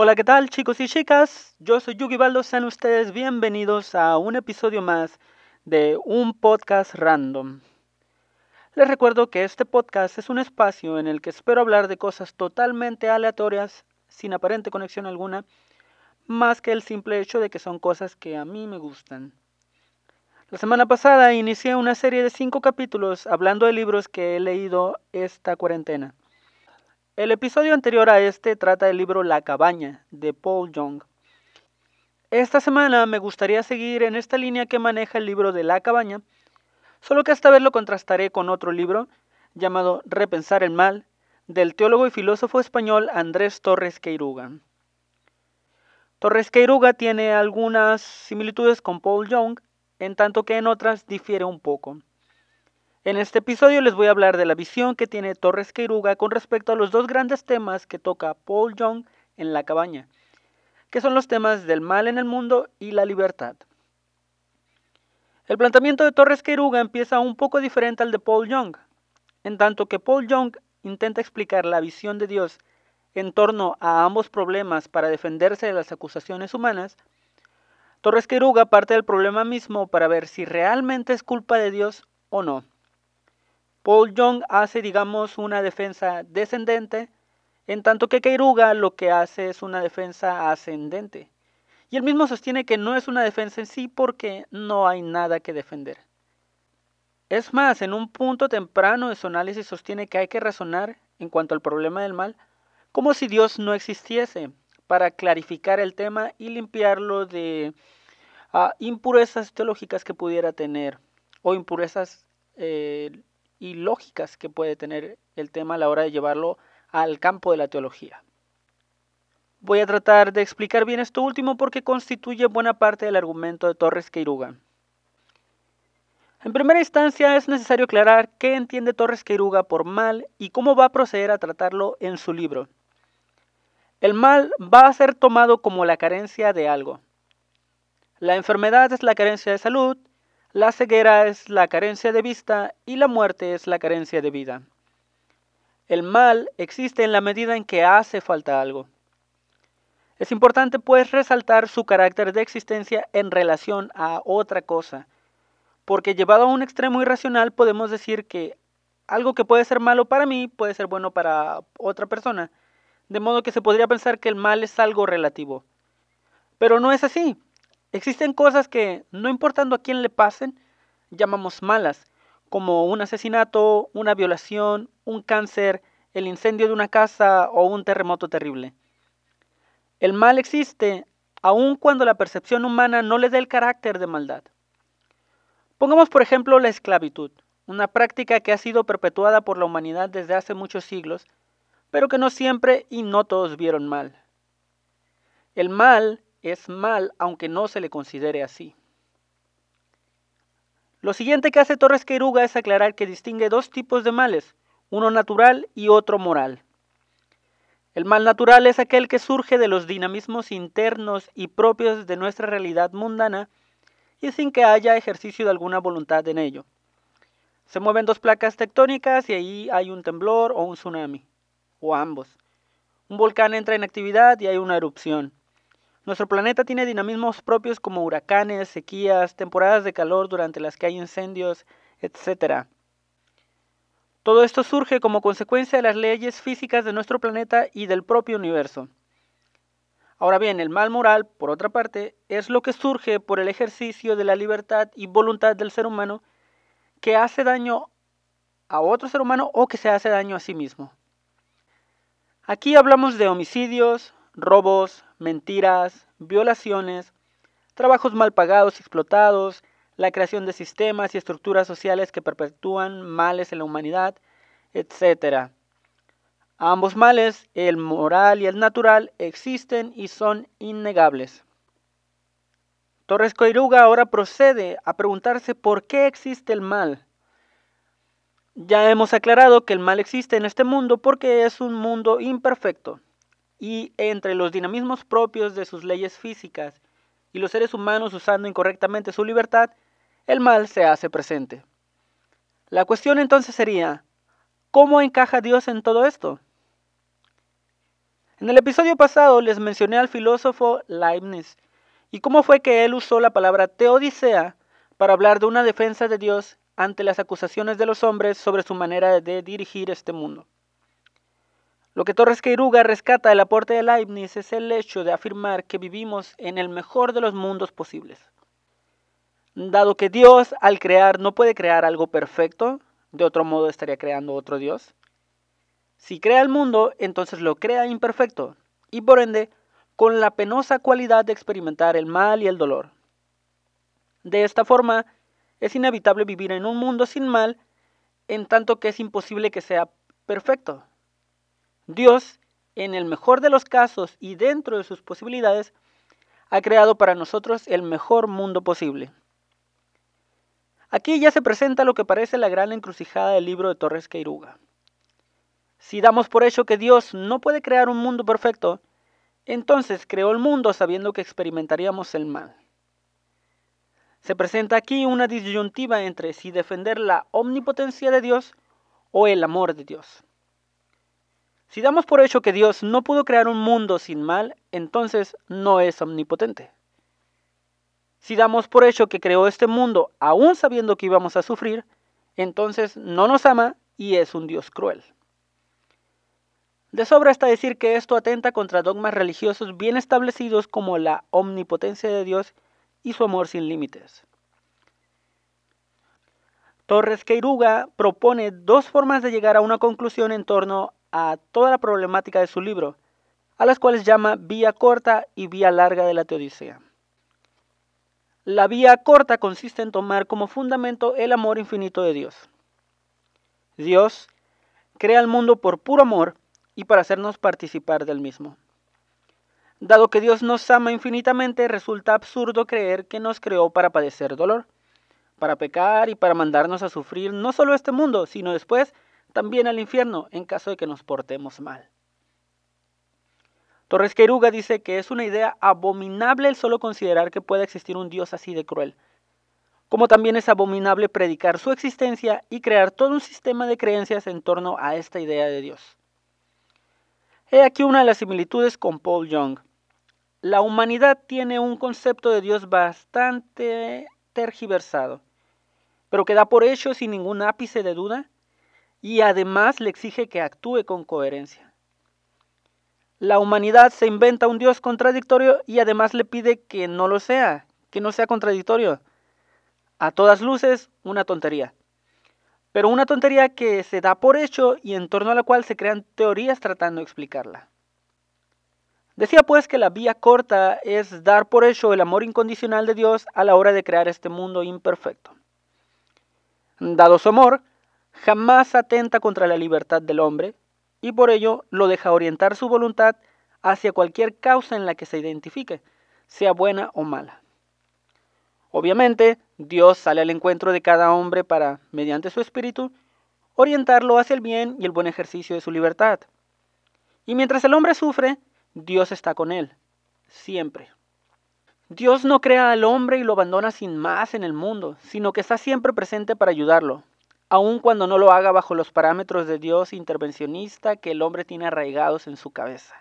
Hola, ¿qué tal chicos y chicas? Yo soy Yugi Baldo, sean ustedes bienvenidos a un episodio más de un podcast random. Les recuerdo que este podcast es un espacio en el que espero hablar de cosas totalmente aleatorias, sin aparente conexión alguna, más que el simple hecho de que son cosas que a mí me gustan. La semana pasada inicié una serie de cinco capítulos hablando de libros que he leído esta cuarentena. El episodio anterior a este trata del libro La cabaña de Paul Young. Esta semana me gustaría seguir en esta línea que maneja el libro de La cabaña, solo que esta vez lo contrastaré con otro libro llamado Repensar el mal del teólogo y filósofo español Andrés Torres Queiruga. Torres Queiruga tiene algunas similitudes con Paul Young, en tanto que en otras difiere un poco. En este episodio les voy a hablar de la visión que tiene Torres Queiruga con respecto a los dos grandes temas que toca Paul Young en La cabaña, que son los temas del mal en el mundo y la libertad. El planteamiento de Torres Queiruga empieza un poco diferente al de Paul Young, en tanto que Paul Young intenta explicar la visión de Dios en torno a ambos problemas para defenderse de las acusaciones humanas, Torres Queiruga parte del problema mismo para ver si realmente es culpa de Dios o no. Paul Young hace, digamos, una defensa descendente, en tanto que Queiruga lo que hace es una defensa ascendente. Y él mismo sostiene que no es una defensa en sí porque no hay nada que defender. Es más, en un punto temprano de su análisis sostiene que hay que razonar en cuanto al problema del mal como si Dios no existiese, para clarificar el tema y limpiarlo de uh, impurezas teológicas que pudiera tener o impurezas eh, y lógicas que puede tener el tema a la hora de llevarlo al campo de la teología. Voy a tratar de explicar bien esto último porque constituye buena parte del argumento de Torres Queiruga. En primera instancia es necesario aclarar qué entiende Torres Queiruga por mal y cómo va a proceder a tratarlo en su libro. El mal va a ser tomado como la carencia de algo. La enfermedad es la carencia de salud, la ceguera es la carencia de vista y la muerte es la carencia de vida. El mal existe en la medida en que hace falta algo. Es importante pues resaltar su carácter de existencia en relación a otra cosa, porque llevado a un extremo irracional podemos decir que algo que puede ser malo para mí puede ser bueno para otra persona, de modo que se podría pensar que el mal es algo relativo. Pero no es así. Existen cosas que, no importando a quién le pasen, llamamos malas, como un asesinato, una violación, un cáncer, el incendio de una casa o un terremoto terrible. El mal existe aun cuando la percepción humana no le dé el carácter de maldad. Pongamos por ejemplo la esclavitud, una práctica que ha sido perpetuada por la humanidad desde hace muchos siglos, pero que no siempre y no todos vieron mal. El mal es mal aunque no se le considere así. Lo siguiente que hace Torres Queiruga es aclarar que distingue dos tipos de males, uno natural y otro moral. El mal natural es aquel que surge de los dinamismos internos y propios de nuestra realidad mundana y sin que haya ejercicio de alguna voluntad en ello. Se mueven dos placas tectónicas y ahí hay un temblor o un tsunami, o ambos. Un volcán entra en actividad y hay una erupción. Nuestro planeta tiene dinamismos propios como huracanes, sequías, temporadas de calor durante las que hay incendios, etc. Todo esto surge como consecuencia de las leyes físicas de nuestro planeta y del propio universo. Ahora bien, el mal moral, por otra parte, es lo que surge por el ejercicio de la libertad y voluntad del ser humano que hace daño a otro ser humano o que se hace daño a sí mismo. Aquí hablamos de homicidios, robos, mentiras, violaciones, trabajos mal pagados y explotados, la creación de sistemas y estructuras sociales que perpetúan males en la humanidad, etc. Ambos males, el moral y el natural, existen y son innegables. Torres Coiruga ahora procede a preguntarse por qué existe el mal. Ya hemos aclarado que el mal existe en este mundo porque es un mundo imperfecto, y entre los dinamismos propios de sus leyes físicas y los seres humanos usando incorrectamente su libertad, el mal se hace presente. La cuestión entonces sería, ¿cómo encaja Dios en todo esto? En el episodio pasado les mencioné al filósofo Leibniz y cómo fue que él usó la palabra teodicea para hablar de una defensa de Dios ante las acusaciones de los hombres sobre su manera de dirigir este mundo. Lo que Torres Queiruga rescata del aporte de Leibniz es el hecho de afirmar que vivimos en el mejor de los mundos posibles. Dado que Dios al crear no puede crear algo perfecto, de otro modo estaría creando otro Dios. Si crea el mundo, entonces lo crea imperfecto y por ende con la penosa cualidad de experimentar el mal y el dolor. De esta forma, es inevitable vivir en un mundo sin mal, en tanto que es imposible que sea perfecto. Dios, en el mejor de los casos y dentro de sus posibilidades, ha creado para nosotros el mejor mundo posible. Aquí ya se presenta lo que parece la gran encrucijada del libro de Torres Queiruga. Si damos por hecho que Dios no puede crear un mundo perfecto, entonces creó el mundo sabiendo que experimentaríamos el mal. Se presenta aquí una disyuntiva entre si defender la omnipotencia de Dios o el amor de Dios. Si damos por hecho que Dios no pudo crear un mundo sin mal, entonces no es omnipotente. Si damos por hecho que creó este mundo aún sabiendo que íbamos a sufrir, entonces no nos ama y es un Dios cruel. De sobra está decir que esto atenta contra dogmas religiosos bien establecidos como la omnipotencia de Dios y su amor sin límites. Torres Queiruga propone dos formas de llegar a una conclusión en torno a toda la problemática de su libro, a las cuales llama vía corta y vía larga de la teodicea. La vía corta consiste en tomar como fundamento el amor infinito de Dios. Dios crea el mundo por puro amor y para hacernos participar del mismo. Dado que Dios nos ama infinitamente, resulta absurdo creer que nos creó para padecer dolor, para pecar y para mandarnos a sufrir no solo este mundo, sino después también al infierno en caso de que nos portemos mal. Torres Queruga dice que es una idea abominable el solo considerar que pueda existir un Dios así de cruel, como también es abominable predicar su existencia y crear todo un sistema de creencias en torno a esta idea de Dios. He aquí una de las similitudes con Paul Young. La humanidad tiene un concepto de Dios bastante tergiversado, pero que da por hecho sin ningún ápice de duda y además le exige que actúe con coherencia. La humanidad se inventa un Dios contradictorio y además le pide que no lo sea, que no sea contradictorio. A todas luces, una tontería. Pero una tontería que se da por hecho y en torno a la cual se crean teorías tratando de explicarla. Decía pues que la vía corta es dar por hecho el amor incondicional de Dios a la hora de crear este mundo imperfecto. Dado su amor, jamás atenta contra la libertad del hombre, y por ello lo deja orientar su voluntad hacia cualquier causa en la que se identifique, sea buena o mala. Obviamente, Dios sale al encuentro de cada hombre para, mediante su espíritu, orientarlo hacia el bien y el buen ejercicio de su libertad. Y mientras el hombre sufre, Dios está con él, siempre. Dios no crea al hombre y lo abandona sin más en el mundo, sino que está siempre presente para ayudarlo, aun cuando no lo haga bajo los parámetros de Dios intervencionista que el hombre tiene arraigados en su cabeza.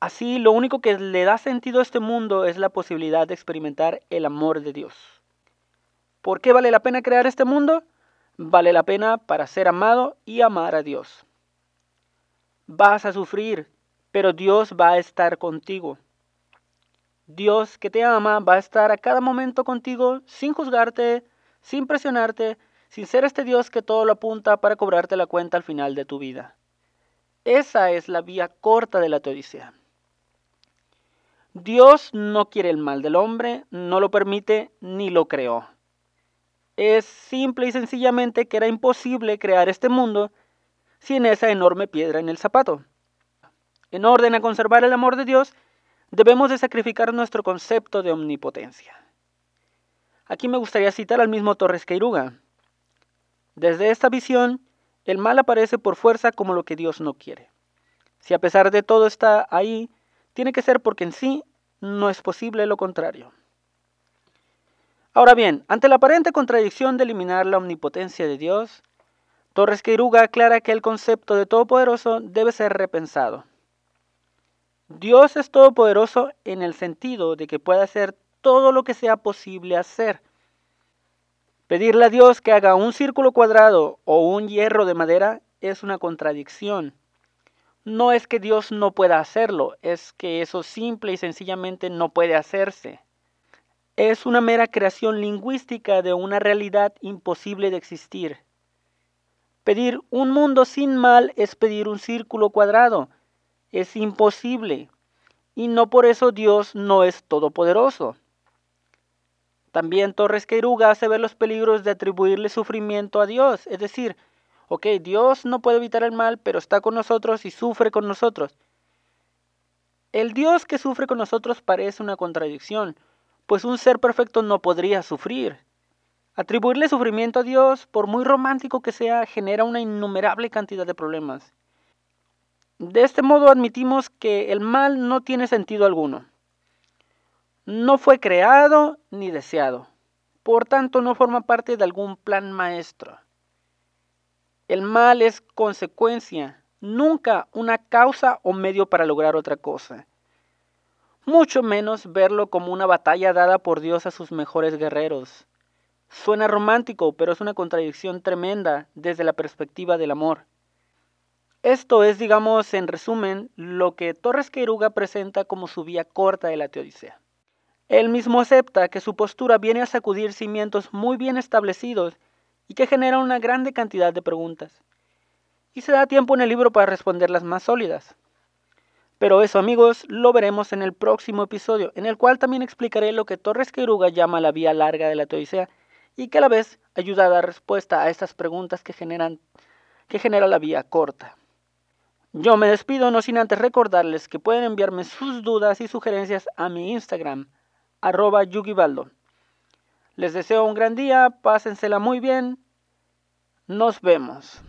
Así, lo único que le da sentido a este mundo es la posibilidad de experimentar el amor de Dios. ¿Por qué vale la pena crear este mundo? Vale la pena para ser amado y amar a Dios. Vas a sufrir, pero Dios va a estar contigo. Dios que te ama va a estar a cada momento contigo sin juzgarte, sin presionarte, sin ser este Dios que todo lo apunta para cobrarte la cuenta al final de tu vida. Esa es la vía corta de la teodicea. Dios no quiere el mal del hombre, no lo permite ni lo creó. Es simple y sencillamente que era imposible crear este mundo sin esa enorme piedra en el zapato. En orden a conservar el amor de Dios, debemos de sacrificar nuestro concepto de omnipotencia. Aquí me gustaría citar al mismo Torres Queiruga, desde esta visión, el mal aparece por fuerza como lo que Dios no quiere. Si a pesar de todo está ahí, tiene que ser porque en sí no es posible lo contrario. Ahora bien, ante la aparente contradicción de eliminar la omnipotencia de Dios, Torres Queiruga aclara que el concepto de Todopoderoso debe ser repensado. Dios es todopoderoso en el sentido de que puede hacer todo lo que sea posible hacer. Pedirle a Dios que haga un círculo cuadrado o un hierro de madera es una contradicción. No es que Dios no pueda hacerlo, es que eso simple y sencillamente no puede hacerse. Es una mera creación lingüística de una realidad imposible de existir. Pedir un mundo sin mal es pedir un círculo cuadrado. Es imposible. Y no por eso Dios no es todopoderoso. También Torres Queiruga hace ver los peligros de atribuirle sufrimiento a Dios, es decir, ok, Dios no puede evitar el mal, pero está con nosotros y sufre con nosotros. El Dios que sufre con nosotros parece una contradicción, pues un ser perfecto no podría sufrir. Atribuirle sufrimiento a Dios, por muy romántico que sea, genera una innumerable cantidad de problemas. De este modo admitimos que el mal no tiene sentido alguno. No fue creado ni deseado. Por tanto, no forma parte de algún plan maestro. El mal es consecuencia, nunca una causa o medio para lograr otra cosa mucho menos verlo como una batalla dada por Dios a sus mejores guerreros. Suena romántico, pero es una contradicción tremenda desde la perspectiva del amor. Esto es, digamos, en resumen, lo que Torres Queiruga presenta como su vía corta de la teodicea. Él mismo acepta que su postura viene a sacudir cimientos muy bien establecidos y que genera una grande cantidad de preguntas. Y se da tiempo en el libro para responder las más sólidas. Pero eso amigos lo veremos en el próximo episodio, en el cual también explicaré lo que Torres Queiruga llama la vía larga de la teodicea y que a la vez ayuda a dar respuesta a estas preguntas que, generan, que genera la vía corta. Yo me despido no sin antes recordarles que pueden enviarme sus dudas y sugerencias a mi Instagram, arroba yugibaldo. Les deseo un gran día, pásensela muy bien, nos vemos.